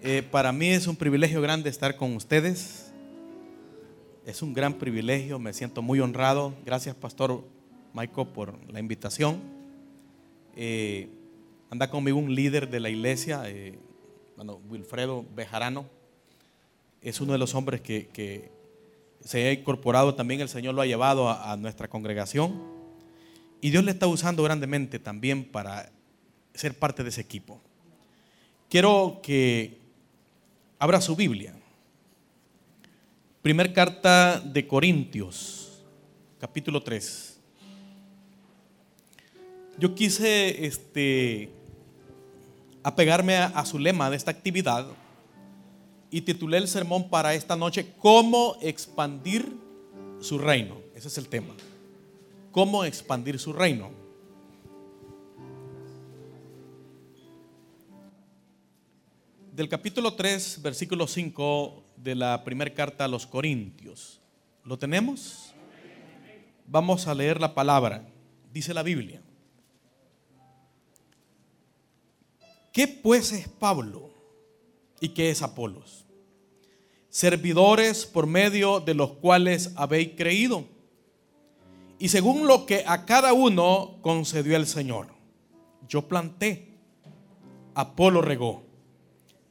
Eh, para mí es un privilegio grande estar con ustedes. Es un gran privilegio, me siento muy honrado. Gracias, Pastor Michael, por la invitación. Eh, anda conmigo un líder de la iglesia, eh, Wilfredo Bejarano. Es uno de los hombres que, se ha incorporado también, el Señor lo ha llevado a nuestra congregación. Y Dios le está usando grandemente también para ser parte de ese equipo. Quiero que abra su Biblia. Primer carta de Corintios, capítulo 3. Yo quise este, apegarme a, a su lema de esta actividad y titulé el sermón para esta noche, ¿Cómo expandir su reino? Ese es el tema. ¿Cómo expandir su reino? Del capítulo 3, versículo 5 de la primera carta a los Corintios. ¿Lo tenemos? Vamos a leer la palabra. Dice la Biblia. ¿Qué pues es Pablo y qué es Apolos? Servidores por medio de los cuales habéis creído. Y según lo que a cada uno concedió el Señor. Yo planté, Apolo regó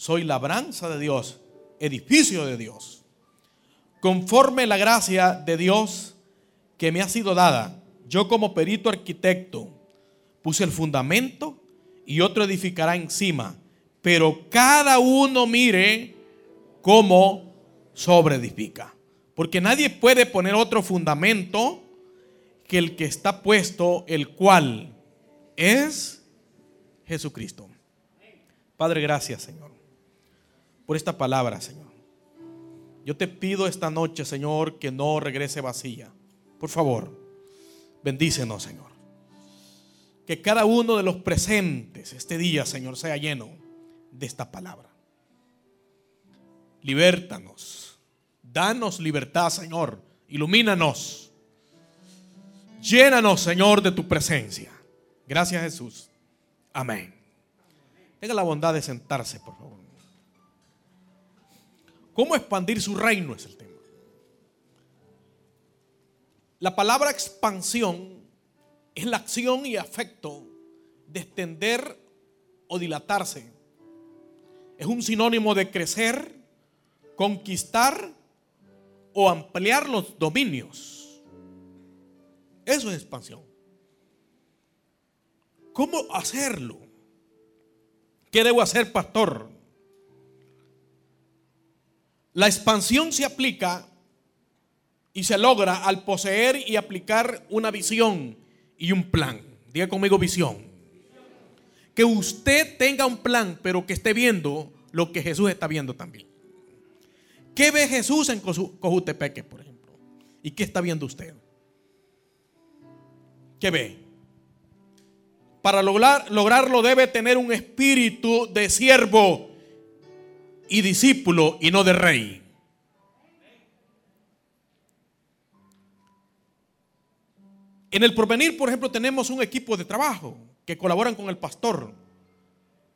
soy labranza de Dios, edificio de Dios. Conforme la gracia de Dios que me ha sido dada, yo como perito arquitecto puse el fundamento y otro edificará encima, pero cada uno mire cómo sobreedifica. Porque nadie puede poner otro fundamento que el que está puesto, el cual es Jesucristo. Padre, gracias, Señor por esta palabra, Señor. Yo te pido esta noche, Señor, que no regrese vacía. Por favor, bendícenos, Señor. Que cada uno de los presentes este día, Señor, sea lleno de esta palabra. Libértanos. Danos libertad, Señor. Ilumínanos. Llénanos, Señor, de tu presencia. Gracias, Jesús. Amén. Tenga la bondad de sentarse, por favor. ¿Cómo expandir su reino es el tema? La palabra expansión es la acción y afecto de extender o dilatarse. Es un sinónimo de crecer, conquistar o ampliar los dominios. Eso es expansión. ¿Cómo hacerlo? ¿Qué debo hacer, pastor? La expansión se aplica y se logra al poseer y aplicar una visión y un plan. Diga conmigo visión. Que usted tenga un plan, pero que esté viendo lo que Jesús está viendo también. ¿Qué ve Jesús en Cojutepeque, por ejemplo? ¿Y qué está viendo usted? ¿Qué ve? Para lograr, lograrlo debe tener un espíritu de siervo y discípulo y no de rey. En el porvenir, por ejemplo, tenemos un equipo de trabajo que colaboran con el pastor.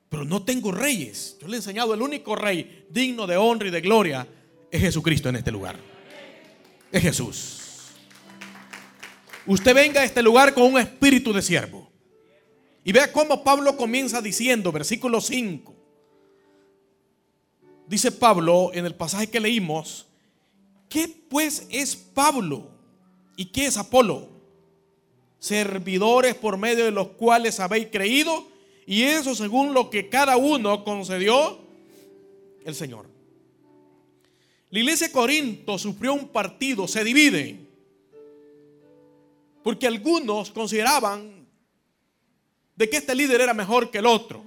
Pero no tengo reyes. Yo le he enseñado el único rey digno de honra y de gloria es Jesucristo en este lugar. Es Jesús. Usted venga a este lugar con un espíritu de siervo. Y vea cómo Pablo comienza diciendo, versículo 5 dice Pablo en el pasaje que leímos, ¿qué pues es Pablo y qué es Apolo? Servidores por medio de los cuales habéis creído y eso según lo que cada uno concedió el Señor. La iglesia de Corinto sufrió un partido, se divide, porque algunos consideraban de que este líder era mejor que el otro.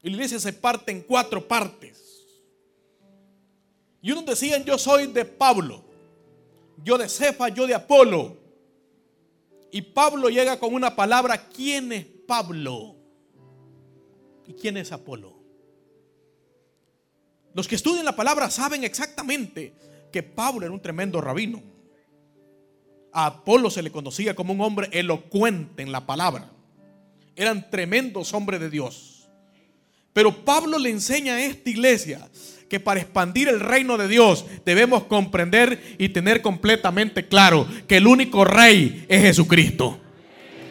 La iglesia se parte en cuatro partes. Y unos decían, yo soy de Pablo, yo de Cefa, yo de Apolo. Y Pablo llega con una palabra, ¿quién es Pablo? ¿Y quién es Apolo? Los que estudian la palabra saben exactamente que Pablo era un tremendo rabino. A Apolo se le conocía como un hombre elocuente en la palabra. Eran tremendos hombres de Dios. Pero Pablo le enseña a esta iglesia que para expandir el reino de Dios debemos comprender y tener completamente claro que el único rey es Jesucristo.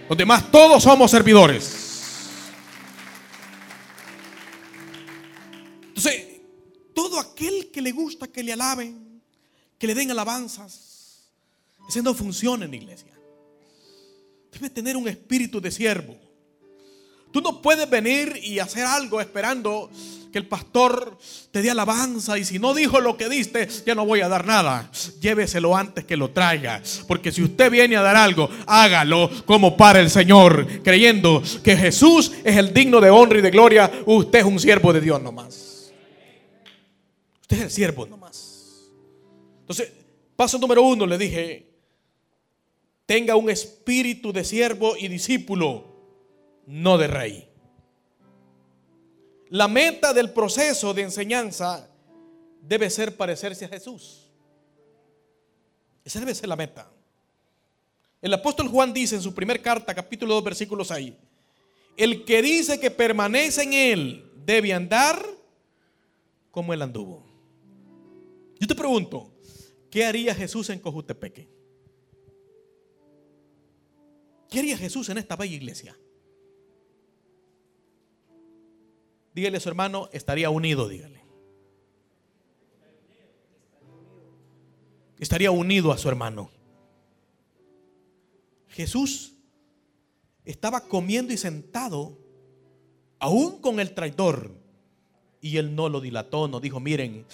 Los demás todos somos servidores. Entonces, todo aquel que le gusta que le alaben, que le den alabanzas, ese no funciona en la iglesia. Debe tener un espíritu de siervo. Tú no puedes venir y hacer algo esperando que el pastor te dé alabanza y si no dijo lo que diste, ya no voy a dar nada. Lléveselo antes que lo traiga. Porque si usted viene a dar algo, hágalo como para el Señor, creyendo que Jesús es el digno de honra y de gloria. Usted es un siervo de Dios nomás. Usted es el siervo nomás. Entonces, paso número uno, le dije, tenga un espíritu de siervo y discípulo, no de rey. La meta del proceso de enseñanza debe ser parecerse a Jesús. Esa debe ser la meta. El apóstol Juan dice en su primera carta, capítulo 2, versículos 6, el que dice que permanece en él debe andar como él anduvo. Yo te pregunto, ¿qué haría Jesús en Cojutepeque? ¿Qué haría Jesús en esta bella iglesia? Dígale a su hermano, estaría unido, dígale. Estaría unido a su hermano. Jesús estaba comiendo y sentado, aún con el traidor. Y él no lo dilató, no dijo, miren,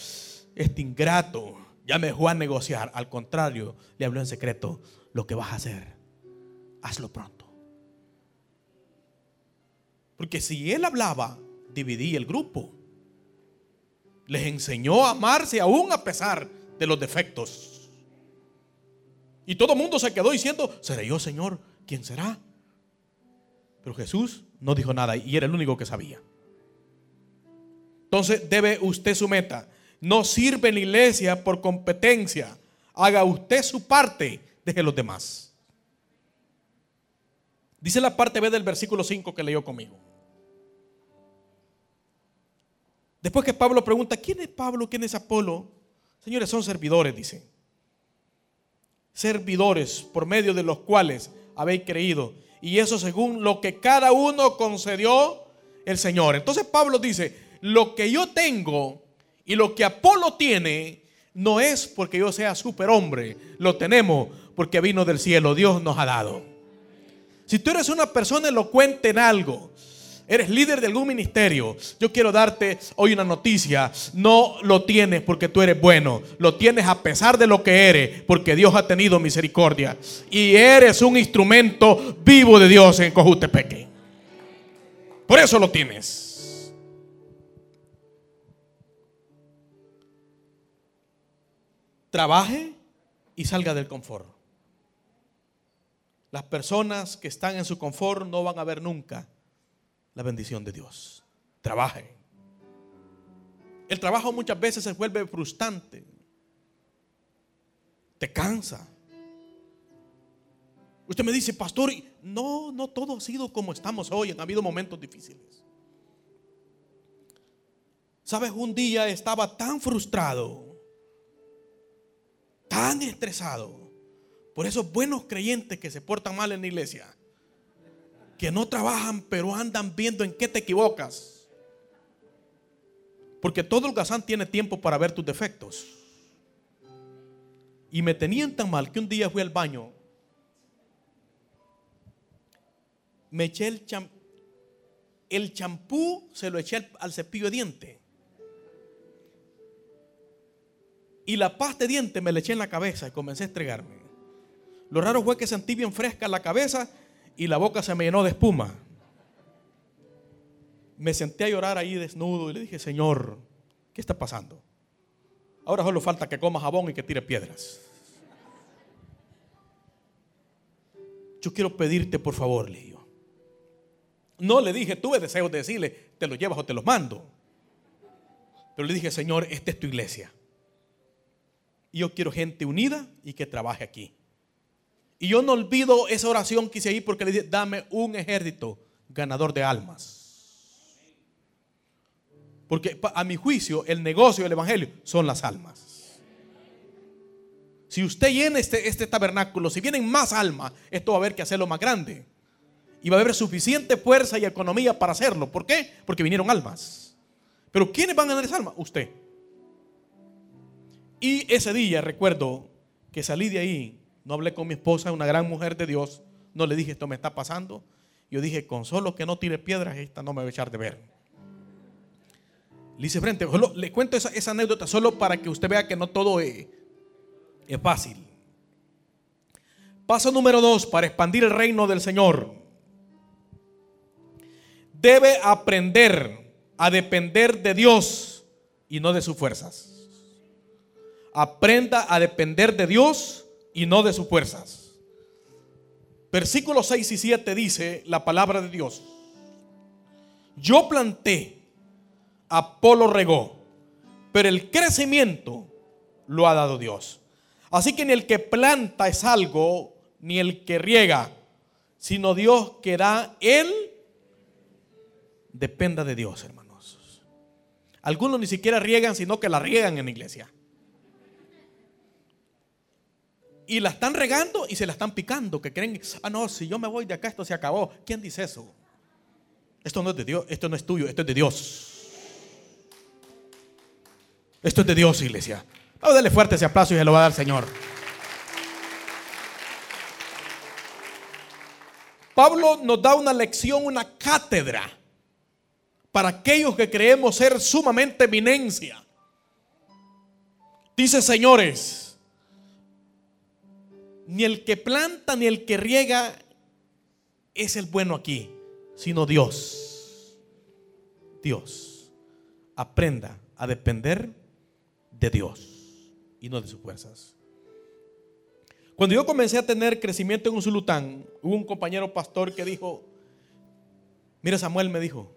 este ingrato ya me dejó a negociar. Al contrario, le habló en secreto, lo que vas a hacer, hazlo pronto. Porque si él hablaba dividí el grupo. Les enseñó a amarse aún a pesar de los defectos. Y todo el mundo se quedó diciendo, ¿seré yo, Señor? ¿Quién será? Pero Jesús no dijo nada y era el único que sabía. Entonces debe usted su meta. No sirve la iglesia por competencia. Haga usted su parte, deje los demás. Dice la parte B del versículo 5 que leyó conmigo. Después que Pablo pregunta, ¿quién es Pablo? ¿Quién es Apolo? Señores, son servidores, dice. Servidores por medio de los cuales habéis creído. Y eso según lo que cada uno concedió el Señor. Entonces Pablo dice, lo que yo tengo y lo que Apolo tiene no es porque yo sea superhombre. Lo tenemos porque vino del cielo. Dios nos ha dado. Si tú eres una persona elocuente en algo, eres líder de algún ministerio, yo quiero darte hoy una noticia. No lo tienes porque tú eres bueno, lo tienes a pesar de lo que eres, porque Dios ha tenido misericordia. Y eres un instrumento vivo de Dios en Cojutepeque. Por eso lo tienes. Trabaje y salga del confort. Las personas que están en su confort no van a ver nunca la bendición de Dios. Trabaje. El trabajo muchas veces se vuelve frustrante. Te cansa. Usted me dice, pastor, no, no todo ha sido como estamos hoy. Han habido momentos difíciles. Sabes, un día estaba tan frustrado, tan estresado por esos buenos creyentes que se portan mal en la iglesia que no trabajan, pero andan viendo en qué te equivocas. Porque todo el gazán tiene tiempo para ver tus defectos. Y me tenían tan mal que un día fui al baño. Me eché el champú. El champú se lo eché al, cepillo de diente. Y la pasta de diente me la eché en la cabeza y comencé a estregarme. Lo raro fue que sentí bien fresca la cabeza y la boca se me llenó de espuma. Me senté a llorar ahí desnudo y le dije, Señor, ¿qué está pasando? Ahora solo falta que coma jabón y que tire piedras. Yo quiero pedirte, por favor, le No le dije, tuve deseos de decirle, te lo llevas o te los mando. Pero le dije, Señor, esta es tu iglesia. Y yo quiero gente unida y que trabaje aquí. Y yo no olvido esa oración que hice ahí porque le dije, dame un ejército ganador de almas. Porque a mi juicio el negocio del Evangelio son las almas. Si usted llena este, este tabernáculo, si vienen más almas, esto va a haber que hacerlo más grande. Y va a haber suficiente fuerza y economía para hacerlo. ¿Por qué? Porque vinieron almas. Pero ¿quiénes van a ganar esa alma? Usted. Y ese día recuerdo que salí de ahí, no hablé con mi esposa, una gran mujer de Dios, no le dije esto me está pasando. Yo dije, con solo que no tire piedras, esta no me va a echar de ver. Le frente, le cuento esa, anécdota solo para que usted vea que no todo es, es fácil. Paso número dos, para expandir el reino del Señor. Debe aprender a depender de Dios y no de sus fuerzas aprenda a depender de Dios y no de sus fuerzas. Versículos 6 y 7 dice la palabra de Dios. Yo planté, Apolo regó, pero el crecimiento lo ha dado Dios. Así que ni el que planta es algo, ni el que riega, sino Dios que da él, dependa de Dios, hermanos. Algunos ni siquiera riegan, sino que la riegan en la iglesia. Y la están regando y se la están picando, que creen, ah, no, si yo me voy de acá, esto se acabó. ¿Quién dice eso? Esto no es de Dios, esto no es tuyo, esto es de Dios. Esto es de Dios, iglesia. Vamos a darle fuerte ese aplauso y se lo va a dar el Señor. Pablo nos da una lección, una cátedra para aquellos que creemos ser sumamente eminencia. Dice, señores, ni el que planta ni el que riega es el bueno aquí, sino Dios. Dios. Aprenda a depender de Dios y no de sus fuerzas. Cuando yo comencé a tener crecimiento en un sulután, hubo un compañero pastor que dijo, mira Samuel me dijo,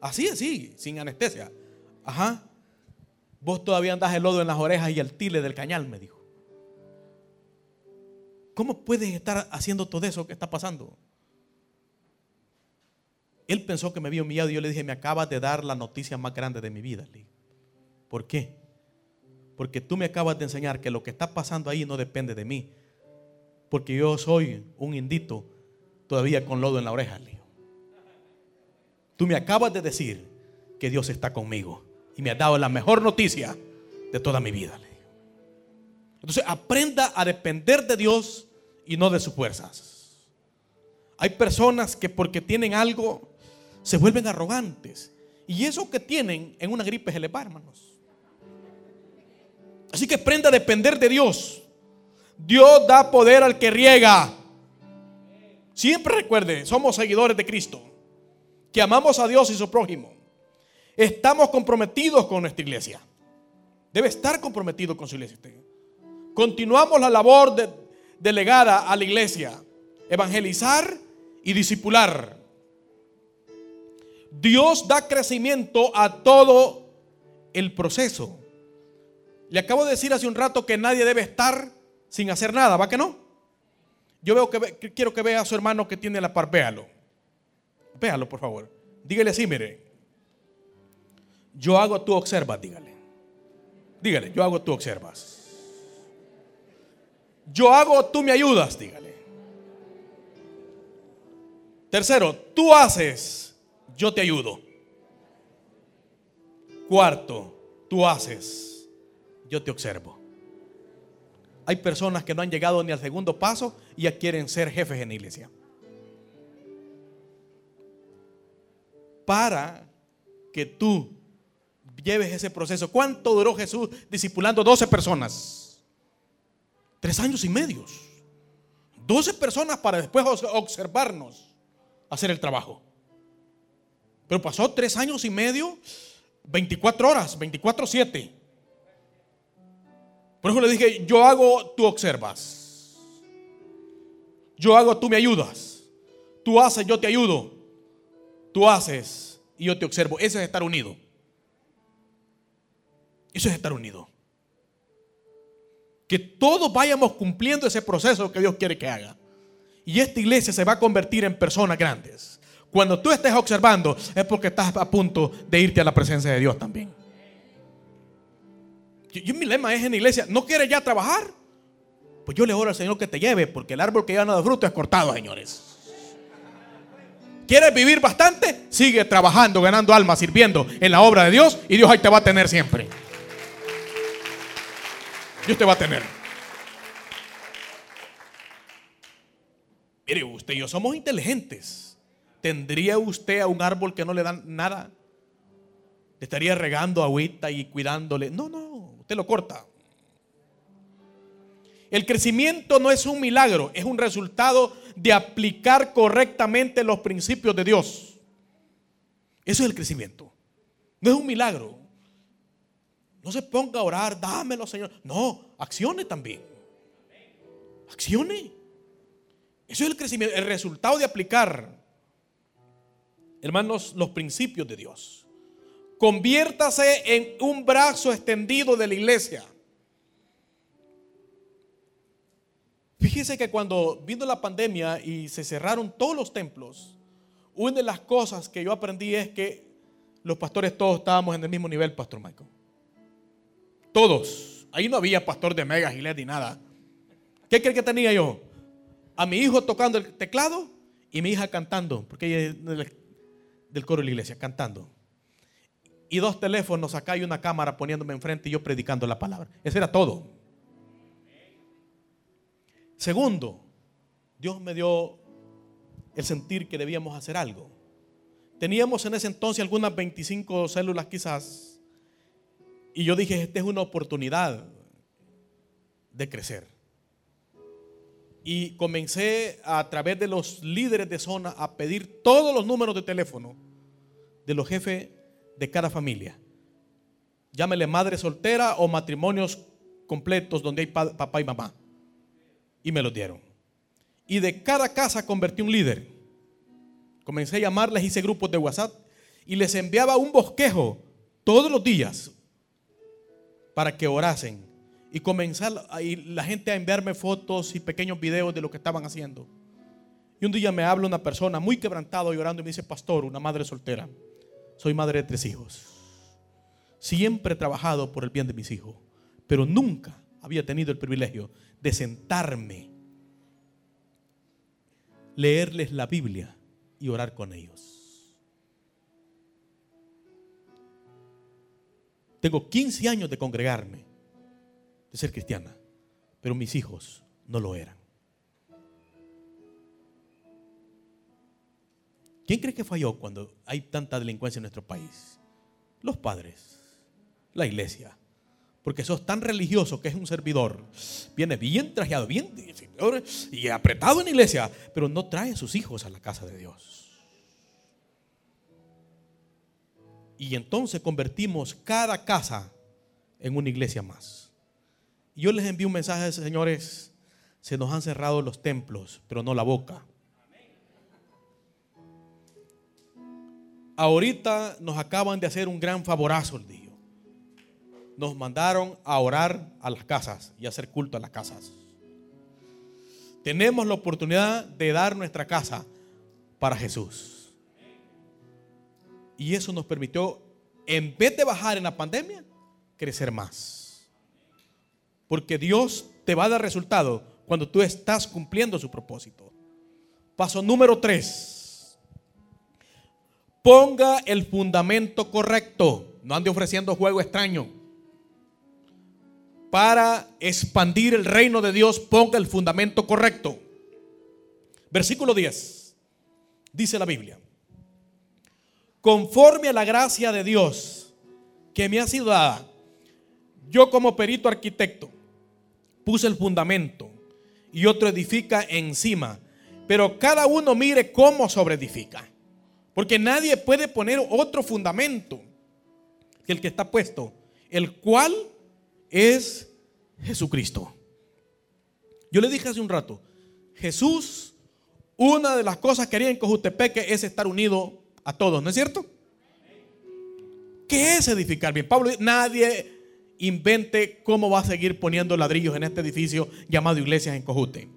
así, así, sin anestesia. Ajá, vos todavía andás el lodo en las orejas y el tile del cañal, me dijo. ¿Cómo puedes estar haciendo todo eso que está pasando? Él pensó que me había humillado y yo le dije, me acabas de dar la noticia más grande de mi vida. ¿Por qué? Porque tú me acabas de enseñar que lo que está pasando ahí no depende de mí. Porque yo soy un indito todavía con lodo en la oreja. Tú me acabas de decir que Dios está conmigo y me ha dado la mejor noticia de toda mi vida. Entonces aprenda a depender de Dios y no de sus fuerzas. Hay personas que porque tienen algo se vuelven arrogantes. Y eso que tienen en una gripe se les va, hermanos. Así que aprenda a depender de Dios. Dios da poder al que riega. Siempre recuerde, somos seguidores de Cristo, que amamos a Dios y su prójimo. Estamos comprometidos con nuestra iglesia. Debe estar comprometido con su iglesia. Continuamos la labor delegada a la iglesia, evangelizar y discipular. Dios da crecimiento a todo el proceso. Le acabo de decir hace un rato que nadie debe estar sin hacer nada, ¿va que no? Yo veo que, quiero que vea a su hermano que tiene la par, véalo. Véalo, por favor. Dígale así, mire. Yo hago, tú observas, dígale. Dígale, yo hago, tú observas. Yo hago, tú me ayudas, dígale. Tercero, tú haces, yo te ayudo. Cuarto, tú haces, yo te observo. Hay personas que no han llegado ni al segundo paso y ya quieren ser jefes en la iglesia. Para que tú lleves ese proceso. ¿Cuánto duró Jesús discipulando 12 personas? Tres años y medios. Doce personas para después observarnos hacer el trabajo. Pero pasó tres años y medio, 24 horas, 24-7. Por eso le dije, yo hago, tú observas. Yo hago, tú me ayudas. Tú haces, yo te ayudo. Tú haces y yo te observo. Eso es estar unido. Eso es estar unido. Que todos vayamos cumpliendo ese proceso que Dios quiere que haga. Y esta iglesia se va a convertir en personas grandes. Cuando tú estés observando es porque estás a punto de irte a la presencia de Dios también. Yo, mi lema es en la iglesia, ¿no quieres ya trabajar? Pues yo le oro al Señor que te lleve, porque el árbol que ya no da fruto es cortado, señores. ¿Quieres vivir bastante? Sigue trabajando, ganando almas, sirviendo en la obra de Dios y Dios ahí te va a tener siempre. Dios te va a tener. Mire, usted y yo somos inteligentes. ¿Tendría usted a un árbol que no le dan nada? ¿Le estaría regando agüita y cuidándole? No, no, usted lo corta. El crecimiento no es un milagro, es un resultado de aplicar correctamente los principios de Dios. Eso es el crecimiento. No es un milagro. No se ponga a orar, dámelo, Señor. No, accione también. Accione. Eso es el crecimiento, el resultado de aplicar, hermanos, los principios de Dios. Conviértase en un brazo extendido de la iglesia. Fíjese que cuando vino la pandemia y se cerraron todos los templos, una de las cosas que yo aprendí es que los pastores todos estábamos en el mismo nivel, Pastor Michael. Todos. Ahí no había pastor de mega, gilet ni nada. ¿Qué cree que tenía yo? A mi hijo tocando el teclado y mi hija cantando, porque ella es del coro de la iglesia, cantando. Y dos teléfonos acá y una cámara poniéndome enfrente y yo predicando la palabra. Eso era todo. Segundo, Dios me dio el sentir que debíamos hacer algo. Teníamos en ese entonces algunas 25 células quizás. Y yo dije, esta es una oportunidad de crecer. Y comencé a, través de los líderes de zona a pedir todos los números de teléfono de los jefes de cada familia. Llámele madre soltera o matrimonios completos donde hay papá y mamá y me los dieron. Y de cada casa convertí un líder. Comencé a llamarles, hice grupos de WhatsApp y les enviaba un bosquejo todos los días para que orasen. Y comenzar la gente a enviarme fotos y pequeños videos de lo que estaban haciendo. Y un día me habla una persona muy quebrantado llorando y me dice, pastor, una madre soltera. Soy madre de tres hijos. Siempre he trabajado por el bien de mis hijos, pero nunca había tenido el privilegio de sentarme, leerles la Biblia y orar con ellos. Tengo 15 años de congregarme, de ser cristiana, pero mis hijos no lo eran. ¿Quién cree que falló cuando hay tanta delincuencia en nuestro país? Los padres, la iglesia, porque sos tan religioso que es un servidor. Viene bien trajeado, bien y apretado en la iglesia, pero no trae a sus hijos a la casa de Dios. Y entonces convertimos cada casa en una iglesia más. Y yo les envío un mensaje, señores, se nos han cerrado los templos, pero no la boca. Ahorita nos acaban de hacer un gran favorazo el día nos mandaron a orar a las casas y hacer culto a las casas. Tenemos la oportunidad de dar nuestra casa para Jesús. Y eso nos permitió, en vez de bajar en la pandemia, crecer más. Porque Dios te va a dar resultado cuando tú estás cumpliendo su propósito. Paso número tres. Ponga el fundamento correcto. No ande ofreciendo juego extraño para expandir el reino de Dios, ponga el fundamento correcto. Versículo 10. Dice la Biblia. Conforme a la gracia de Dios que me ha sido dada, yo como perito arquitecto puse el fundamento y otro edifica encima. Pero cada uno mire cómo sobreedifica. Porque nadie puede poner otro fundamento que el que está puesto, el cual es Jesucristo. Yo le dije hace un rato, Jesús, una de las cosas que haría en Cojutepeque es estar unido a todos, ¿no es cierto? ¿Qué es edificar bien? Pablo, nadie invente cómo va a seguir poniendo ladrillos en este edificio llamado Iglesias en Cojute.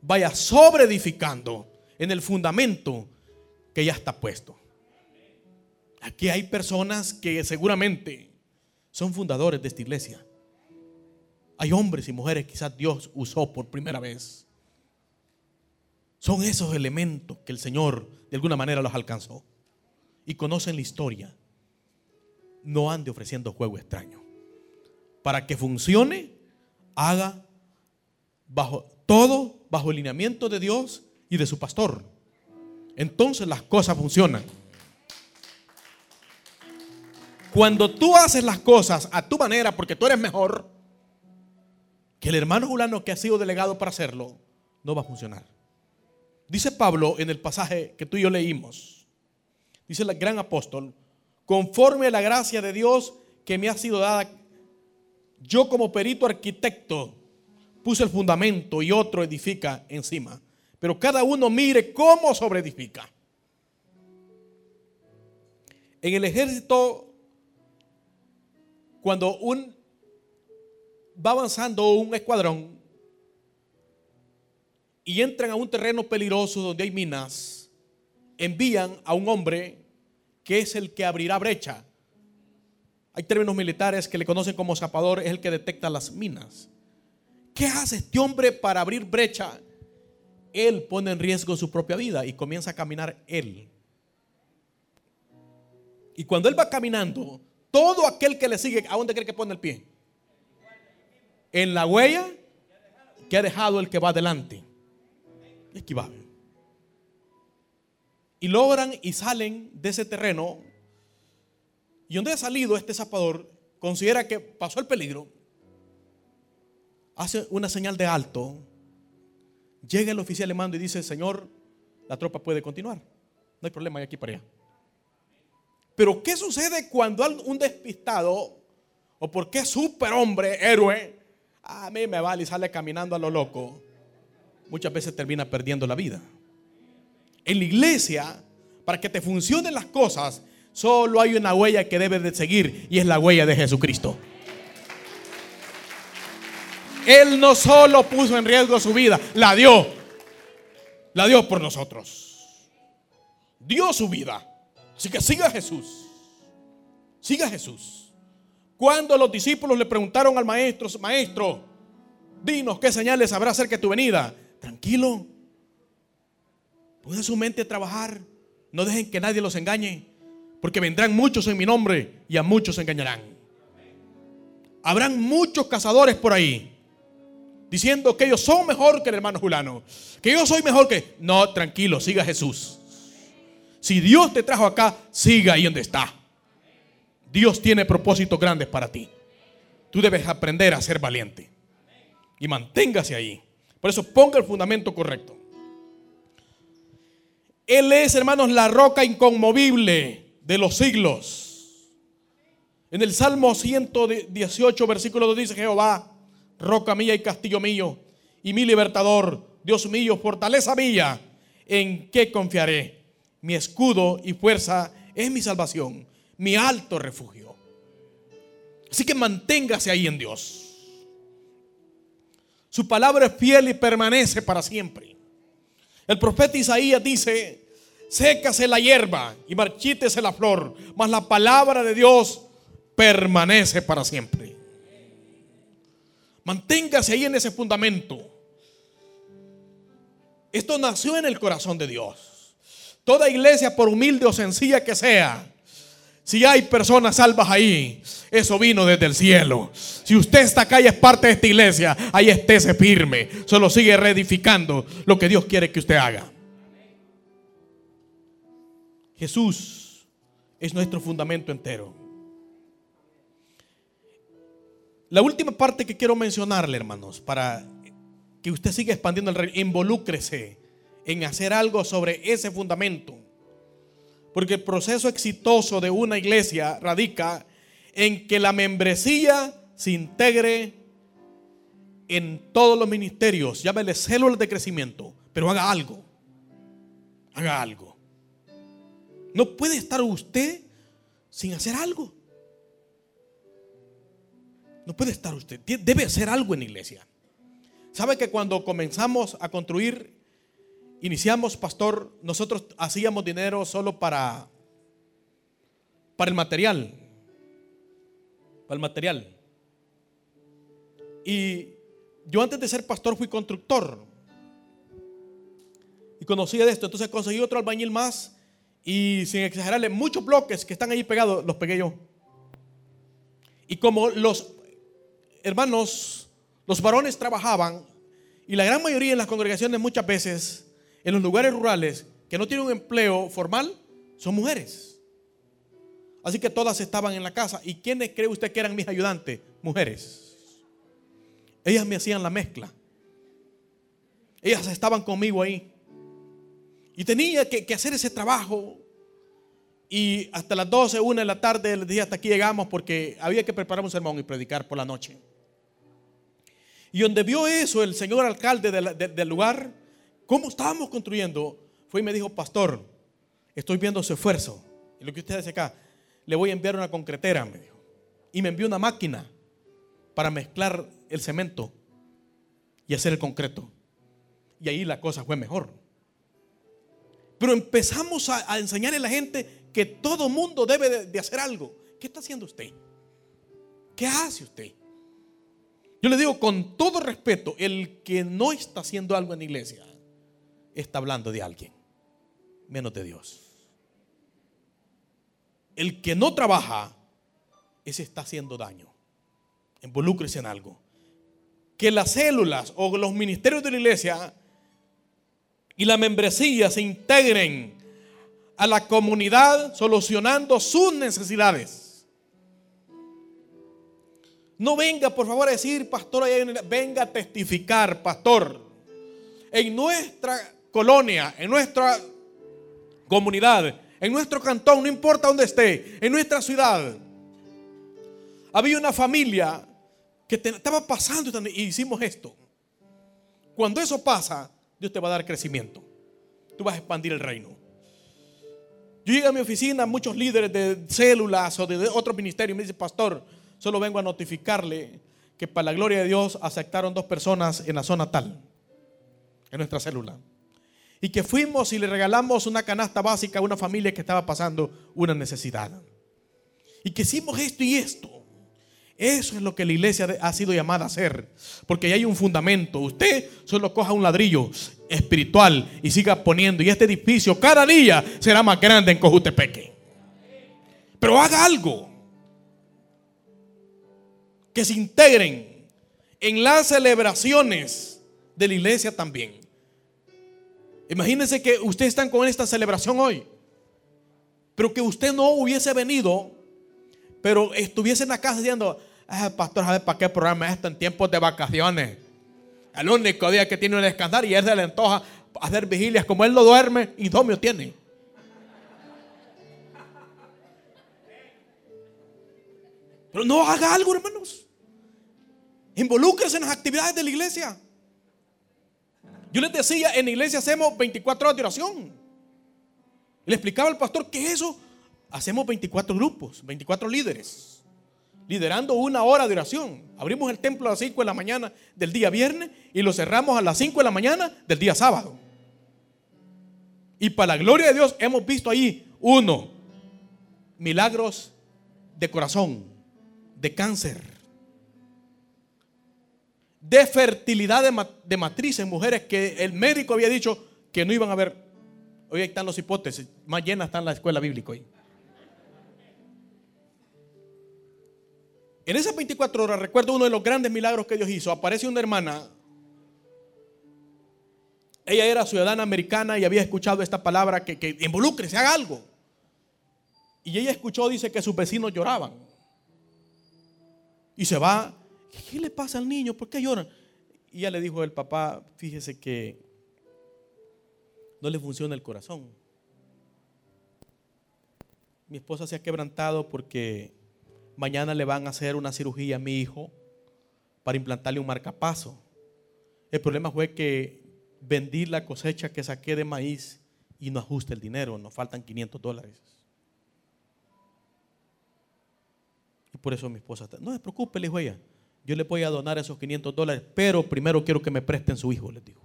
Vaya sobre edificando en el fundamento que ya está puesto. Aquí hay personas que seguramente son fundadores de esta iglesia. Hay hombres y mujeres quizás Dios usó por primera vez. Son esos elementos que el Señor de alguna manera los alcanzó. Y conocen la historia. No ande ofreciendo juego extraño. Para que funcione, haga bajo todo bajo el lineamiento de Dios y de su pastor. Entonces las cosas funcionan. Cuando tú haces las cosas a tu manera porque tú eres mejor que el hermano Julano que ha sido delegado para hacerlo, no va a funcionar. Dice Pablo en el pasaje que tú y yo leímos, dice el gran apóstol, conforme a la gracia de Dios que me ha sido dada, yo como perito arquitecto puse el fundamento y otro edifica encima. Pero cada uno mire cómo sobreedifica. En el ejército, cuando un va avanzando un escuadrón y entran a un terreno peligroso donde hay minas, envían a un hombre que es el que abrirá brecha. Hay términos militares que le conocen como zapador, es el que detecta las minas. ¿Qué hace este hombre para abrir brecha? Él pone en riesgo su propia vida y comienza a caminar él. Y cuando él va caminando, todo aquel que le sigue, ¿a dónde cree que pone el pie? En la huella que ha dejado el que va adelante. Equivale. Y logran y salen de ese terreno. Y donde ha salido este zapador, considera que pasó el peligro hace una señal de alto, llega el oficial de mando y dice, Señor, la tropa puede continuar. No hay problema, hay aquí para allá. Pero ¿qué sucede cuando un despistado, o porque superhombre, héroe, a mí me vale y sale caminando a lo loco? Muchas veces termina perdiendo la vida. En la iglesia, para que te funcionen las cosas, solo hay una huella que debes de seguir y es la huella de Jesucristo. Él no solo puso en riesgo su vida, la dio. La dio por nosotros. Dio su vida. Así que siga Jesús. Siga Jesús. Cuando los discípulos le preguntaron al maestro, maestro, dinos qué señales habrá acerca de tu venida. Tranquilo. Pongan su mente a trabajar. No dejen que nadie los engañe. Porque vendrán muchos en mi nombre y a muchos engañarán. Habrán muchos cazadores por ahí diciendo que ellos son mejor que el hermano Julano, que yo soy mejor que... No, tranquilo, siga Jesús. Si Dios te trajo acá, siga ahí donde está. Dios tiene propósitos grandes para ti. Tú debes aprender a ser valiente. Y manténgase ahí. Por eso ponga el fundamento correcto. Él es, hermanos, la roca inconmovible de los siglos. En el Salmo 118, versículo 2 dice Jehová, roca mía y castillo mío, y mi libertador, Dios mío, fortaleza mía, ¿en qué confiaré? Mi escudo y fuerza es mi salvación, mi alto refugio. Así que manténgase ahí en Dios. Su palabra es fiel y permanece para siempre. El profeta Isaías dice, sécase la hierba y marchítese la flor, mas la palabra de Dios permanece para siempre. Manténgase ahí en ese fundamento. Esto nació en el corazón de Dios. Toda iglesia, por humilde o sencilla que sea, si hay personas salvas ahí, eso vino desde el cielo. Si usted está acá y es parte de esta iglesia, ahí estése firme. Solo sigue reedificando lo que Dios quiere que usted haga. Jesús es nuestro fundamento entero. La última parte que quiero mencionarle, hermanos, para que usted siga expandiendo el reino, involúcrese en hacer algo sobre ese fundamento. Porque el proceso exitoso de una iglesia radica en que la membresía se integre en todos los ministerios, llámele células de crecimiento, pero haga algo. Haga algo. No puede estar usted sin hacer algo. No puede estar usted. Debe hacer algo en la iglesia. ¿Sabe que cuando comenzamos a construir, iniciamos, pastor, nosotros hacíamos dinero solo para, para el material? Para el material. Y yo antes de ser pastor fui constructor. Y conocía de esto. Entonces conseguí otro albañil más. Y sin exagerarle, muchos bloques que están ahí pegados, los pegué yo. Y como los hermanos, los varones trabajaban, y la gran mayoría en las congregaciones muchas veces, en los lugares rurales, que no tienen un empleo formal, son mujeres. Así que todas estaban en la casa. ¿Y quiénes cree usted que eran mis ayudantes? Mujeres. Ellas me hacían la mezcla. Ellas estaban conmigo ahí. Y tenía que, hacer ese trabajo. Y hasta las 12, 1 de la tarde les dije hasta aquí llegamos porque había que preparar un sermón y predicar por la noche. Y donde vio eso el señor alcalde del lugar, cómo estábamos construyendo, fue y me dijo, pastor, estoy viendo su esfuerzo. Y lo que usted dice acá, le voy a enviar una concretera, me dijo. Y me envió una máquina para mezclar el cemento y hacer el concreto. Y ahí la cosa fue mejor. Pero empezamos a, enseñarle a la gente que todo mundo debe de, hacer algo. ¿Qué está haciendo usted? ¿Qué hace usted? Yo le digo con todo respeto, el que no está haciendo algo en la iglesia está hablando de alguien, menos de Dios. El que no trabaja, ese está haciendo daño. Involúcrese en algo que las células o los ministerios de la iglesia y la membresía se integren a la comunidad solucionando sus necesidades. No venga, por favor, a decir, pastor, venga a testificar, pastor. En nuestra colonia, en nuestra comunidad, en nuestro cantón, no importa dónde esté, en nuestra ciudad, había una familia que estaba pasando y hicimos esto. Cuando eso pasa, Dios te va a dar crecimiento. Tú vas a expandir el reino. Yo llegué a mi oficina, muchos líderes de células o de otros ministerios me dicen, pastor, solo vengo a notificarle que para la gloria de Dios aceptaron dos personas en la zona tal, en nuestra célula. Y que fuimos y le regalamos una canasta básica a una familia que estaba pasando una necesidad. Y que hicimos esto y esto. Eso es lo que la iglesia ha sido llamada a hacer. Porque ahí hay un fundamento. Usted solo coja un ladrillo espiritual y siga poniendo. Y este edificio cada día será más grande en Cojutepeque. Pero haga algo. Que se integren en las celebraciones de la iglesia también. Imagínense que ustedes están con esta celebración hoy. Pero que usted no hubiese venido pero estuviese en la casa diciendo, ah, pastor, ¿sabe para qué programa esto en tiempos de vacaciones? El único día que tiene un descansar y él se le antoja hacer vigilias. Como él no duerme, insomnio tiene. Pero no haga algo, hermanos. Involúcrese en las actividades de la iglesia. Yo les decía, en la iglesia hacemos 24 horas de oración. Le explicaba al pastor que eso hacemos 24 grupos, 24 líderes, liderando una hora de oración. Abrimos el templo a las 5 de la mañana del día viernes y lo cerramos a las 5 de la mañana del día sábado. Y para la gloria de Dios hemos visto ahí, uno, milagros de corazón, de cáncer, de fertilidad de, matriz en mujeres que el médico había dicho que no iban a haber. Hoy están las hipótesis, más llenas están la escuela bíblica hoy. En esas 24 horas, recuerdo uno de los grandes milagros que Dios hizo. Aparece una hermana. Ella era ciudadana americana y había escuchado esta palabra que, que involucre, se haga algo. Y ella escuchó, dice que sus vecinos lloraban. Y se va. ¿Qué le pasa al niño? ¿Por qué lloran? Y ella le dijo al papá, fíjese que no le funciona el corazón. Mi esposa se ha quebrantado porque Mañana le van a hacer una cirugía a mi hijo para implantarle un marcapaso. El problema fue que vendí la cosecha que saqué de maíz y no ajuste el dinero, nos faltan 500 dólares. Y por eso mi esposa está, no se preocupe, le dijo ella, yo le voy a donar esos 500 dólares, pero primero quiero que me presten su hijo, les dijo.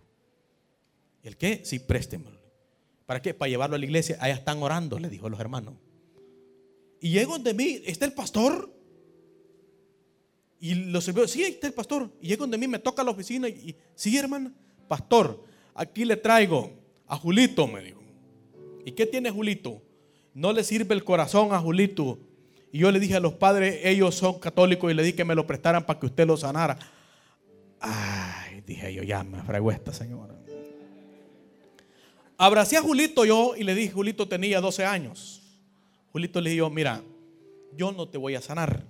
¿El qué? Sí, préstemelo. ¿Para qué? Para llevarlo a la iglesia. Allá están orando, le dijo a los hermanos. Y llego de mí, está el pastor. Y los veo, sí, ahí está el pastor. Y llego de mí, me toca la oficina y, sí, hermana, pastor, aquí le traigo a Julito, me dijo. ¿Y qué tiene Julito? No le sirve el corazón a Julito. Y yo le dije a los padres, ellos son católicos, y le dije que me lo prestaran para que usted lo sanara. Ay, dije yo, ya me fregó esta señora. Abracé a Julito yo y le dije, Julito tenía 12 años. Julito le dijo, mira, yo no te voy a sanar,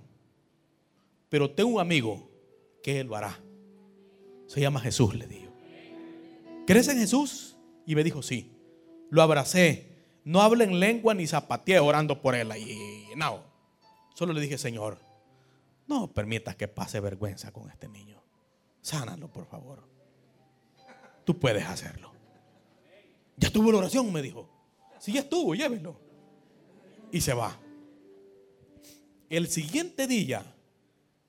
pero tengo un amigo que él lo hará. Se llama Jesús, le dijo. ¿Crees en Jesús? Y me dijo, sí. Lo abracé. No habla en lengua ni zapateé orando por él. Y no. Solo le dije, Señor, no permitas que pase vergüenza con este niño. Sánalo, por favor. Tú puedes hacerlo. Ya tuvo la oración, me dijo. Sí, ya estuvo, llévenlo. Y se va. El siguiente día,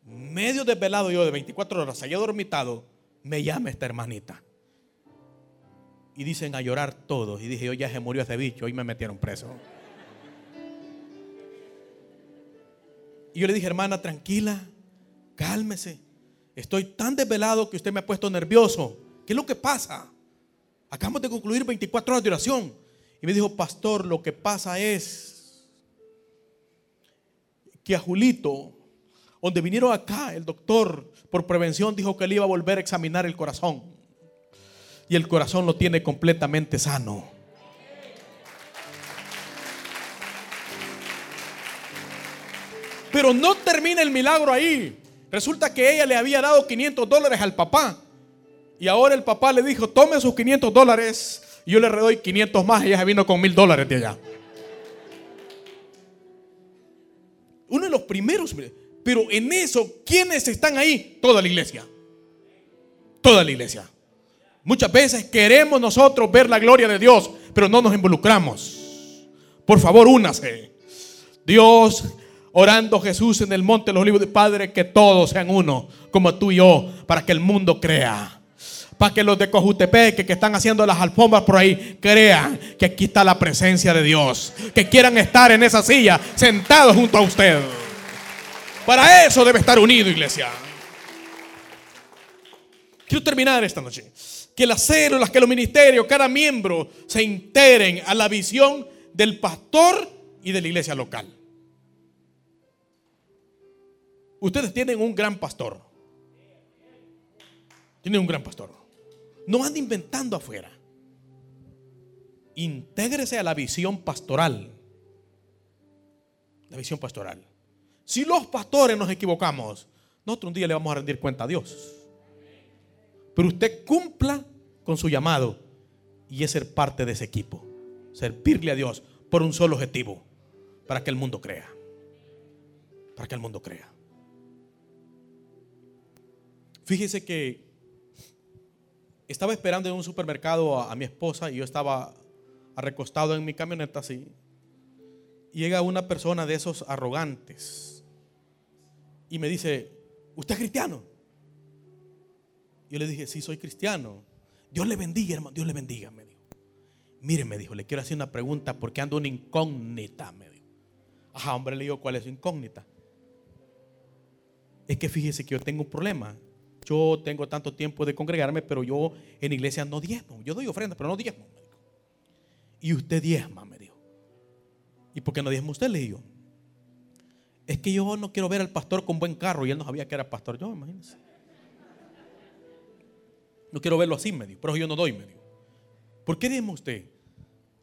medio desvelado yo de 24 horas, allá dormitado, me llama esta hermanita. Y dicen a llorar todos. Y dije, yo ya se murió ese bicho, hoy me metieron preso. Y yo le dije, hermana, tranquila, cálmese. Estoy tan desvelado que usted me ha puesto nervioso. ¿Qué es lo que pasa? Acabamos de concluir 24 horas de oración. Y me dijo, pastor, lo que pasa es que a Julito, donde vinieron acá, el doctor por prevención dijo que él iba a volver a examinar el corazón. Y el corazón lo tiene completamente sano. Pero no termina el milagro ahí. Resulta que ella le había dado 500 dólares al papá. Y ahora el papá le dijo, tome sus 500 dólares. Y yo le redoy 500 más. Y ella se vino con mil dólares de allá. Uno de los primeros. Pero en eso, ¿quiénes están ahí? Toda la iglesia. Toda la iglesia. Muchas veces queremos nosotros ver la gloria de Dios, pero no nos involucramos. Por favor, únase. Dios orando Jesús en el monte de los olivos Padre, que todos sean uno, como tú y yo, para que el mundo crea para que los de Cojutepeque que están haciendo las alfombras por ahí crean que aquí está la presencia de Dios, que quieran estar en esa silla sentados junto a usted. Para eso debe estar unido, iglesia. Quiero terminar esta noche. Que las células, que los ministerios, cada miembro se integren a la visión del pastor y de la iglesia local. Ustedes tienen un gran pastor. Tienen un gran pastor. No ande inventando afuera. Intégrese a la visión pastoral. La visión pastoral. Si los pastores nos equivocamos, nosotros un día le vamos a rendir cuenta a Dios. Pero usted cumpla con su llamado y es ser parte de ese equipo. Servirle a Dios por un solo objetivo. Para que el mundo crea. Para que el mundo crea. Fíjese que estaba esperando en un supermercado a, mi esposa y yo estaba recostado en mi camioneta así. Llega una persona de esos arrogantes y me dice, ¿usted es cristiano? Yo le dije, sí, soy cristiano. Dios le bendiga, hermano. Dios le bendiga, me dijo. Mire, me dijo, le quiero hacer una pregunta porque ando una incógnita, me dijo. Ajá, hombre, le digo, ¿cuál es su incógnita? Es que fíjese que yo tengo un problema. Yo tengo tanto tiempo de congregarme, pero yo en iglesia no diezmo. Yo doy ofrenda, pero no diezmo. Y usted diezma, me dijo. ¿Y por qué no diezma usted? Le digo. Es que yo no quiero ver al pastor con buen carro y él no sabía que era pastor. Yo, imagínense. No quiero verlo así, me dijo. Pero yo no doy, me dijo. ¿Por qué diezma usted?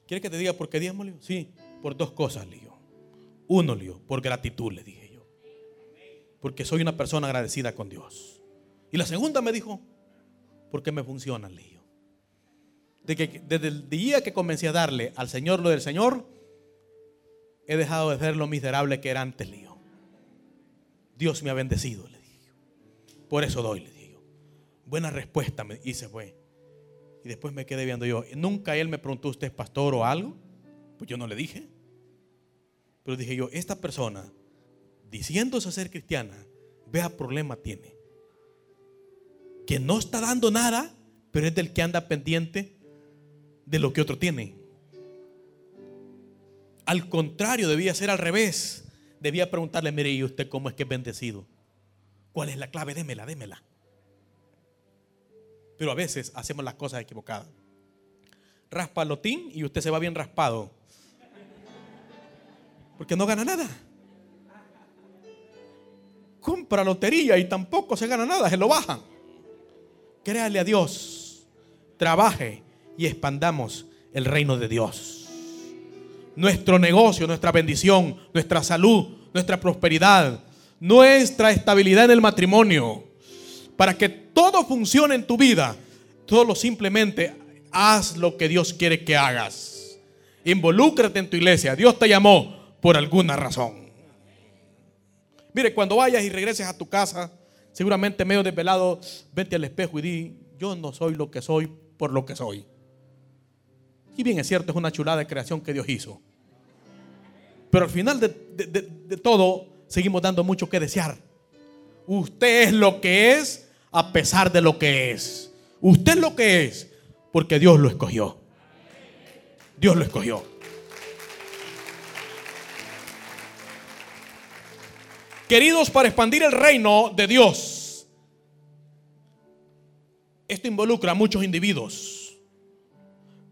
¿Quiere que te diga por qué diezmo? Le digo. Sí, por dos cosas, le digo. Uno, le digo, por gratitud, le dije yo. Porque soy una persona agradecida con Dios. Y la segunda me dijo, porque me funciona, le De que, desde el día que comencé a darle al Señor lo del Señor, he dejado de ser lo miserable que era antes, le Dios me ha bendecido, le dije. Por eso doy, le dije yo. Buena respuesta, me, se fue. Y después me quedé viendo yo. Nunca él me preguntó, ¿usted es pastor o algo? Pues yo no le dije. Pero dije yo, esta persona, diciéndose ser cristiana, vea problema tiene. Que no está dando nada, pero es del que anda pendiente de lo que otro tiene. Al contrario, debía ser al revés. Debía preguntarle, mire, ¿y usted cómo es que es bendecido? ¿Cuál es la clave? Démela, démela. Pero a veces hacemos las cosas equivocadas. Raspa lotín y usted se va bien raspado. Porque no gana nada. Compra lotería y tampoco se gana nada, se lo bajan. Créale a Dios, trabaje y expandamos el reino de Dios. Nuestro negocio, nuestra bendición, nuestra salud, nuestra prosperidad, nuestra estabilidad en el matrimonio, para que todo funcione en tu vida, todo simplemente haz lo que Dios quiere que hagas. Involúcrate en tu iglesia. Dios te llamó por alguna razón. Mire, cuando vayas y regreses a tu casa, seguramente medio desvelado, vete al espejo y di, yo no soy lo que soy por lo que soy. Y bien es cierto, es una chulada de creación que Dios hizo. Pero al final de, de todo, seguimos dando mucho que desear. Usted es lo que es a pesar de lo que es. Usted es lo que es porque Dios lo escogió. Dios lo escogió. Queridos, para expandir el reino de Dios, esto involucra a muchos individuos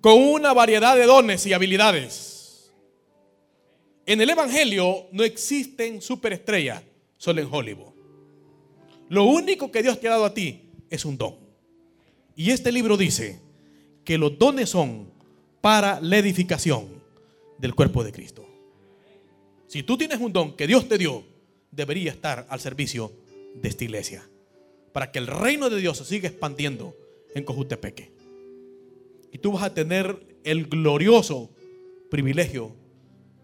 con una variedad de dones y habilidades. En el Evangelio no existen superestrellas, solo en Hollywood. Lo único que Dios te ha dado a ti es un don. Y este libro dice que los dones son para la edificación del cuerpo de Cristo. Si tú tienes un don que Dios te dio, debería estar al servicio de esta iglesia. Para que el reino de Dios se siga expandiendo en Cojutepeque. Y tú vas a tener el glorioso privilegio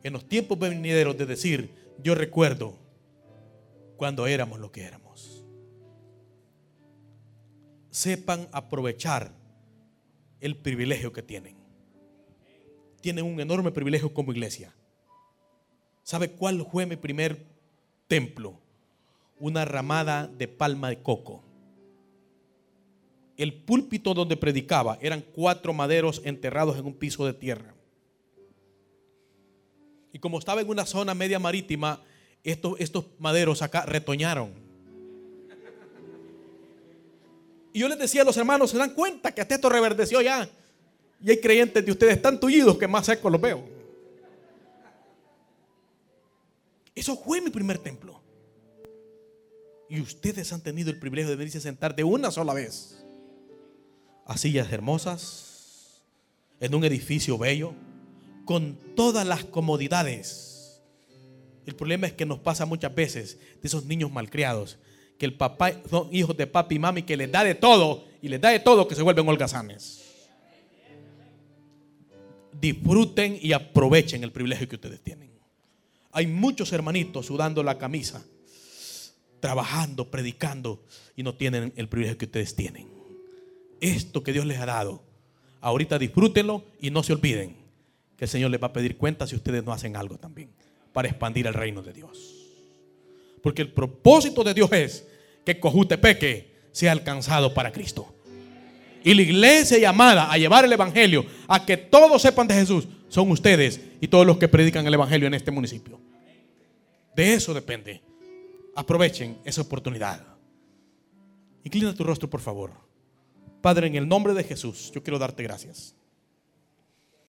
en los tiempos venideros de decir, yo recuerdo cuando éramos lo que éramos. Sepan aprovechar el privilegio que tienen. Tienen un enorme privilegio como iglesia. ¿Sabe cuál fue mi primer templo? Una ramada de palma de coco. El púlpito donde predicaba eran cuatro maderos enterrados en un piso de tierra. Y como estaba en una zona media marítima, estos, estos maderos acá retoñaron. Y yo les decía a los hermanos, se dan cuenta que hasta esto reverdeció ya. Y hay creyentes de ustedes tan tullidos que más secos los veo. Eso fue mi primer templo. Y ustedes han tenido el privilegio de venirse a sentar de una sola vez a sillas hermosas, en un edificio bello, con todas las comodidades. El problema es que nos pasa muchas veces de esos niños malcriados, que el papá son hijos de papi y mami que les da de todo y les da de todo que se vuelven holgazanes. Disfruten y aprovechen el privilegio que ustedes tienen. Hay muchos hermanitos sudando la camisa, trabajando, predicando y no tienen el privilegio que ustedes tienen. Esto que Dios les ha dado, ahorita disfrútenlo y no se olviden que el Señor les va a pedir cuenta si ustedes no hacen algo también para expandir el reino de Dios. Porque el propósito de Dios es que Cojutepeque sea alcanzado para Cristo. Y la iglesia llamada a llevar el Evangelio, a que todos sepan de Jesús, son ustedes y todos los que predican el Evangelio en este municipio. De eso depende. Aprovechen esa oportunidad. Inclina tu rostro, por favor. Padre, en el nombre de Jesús, yo quiero darte gracias.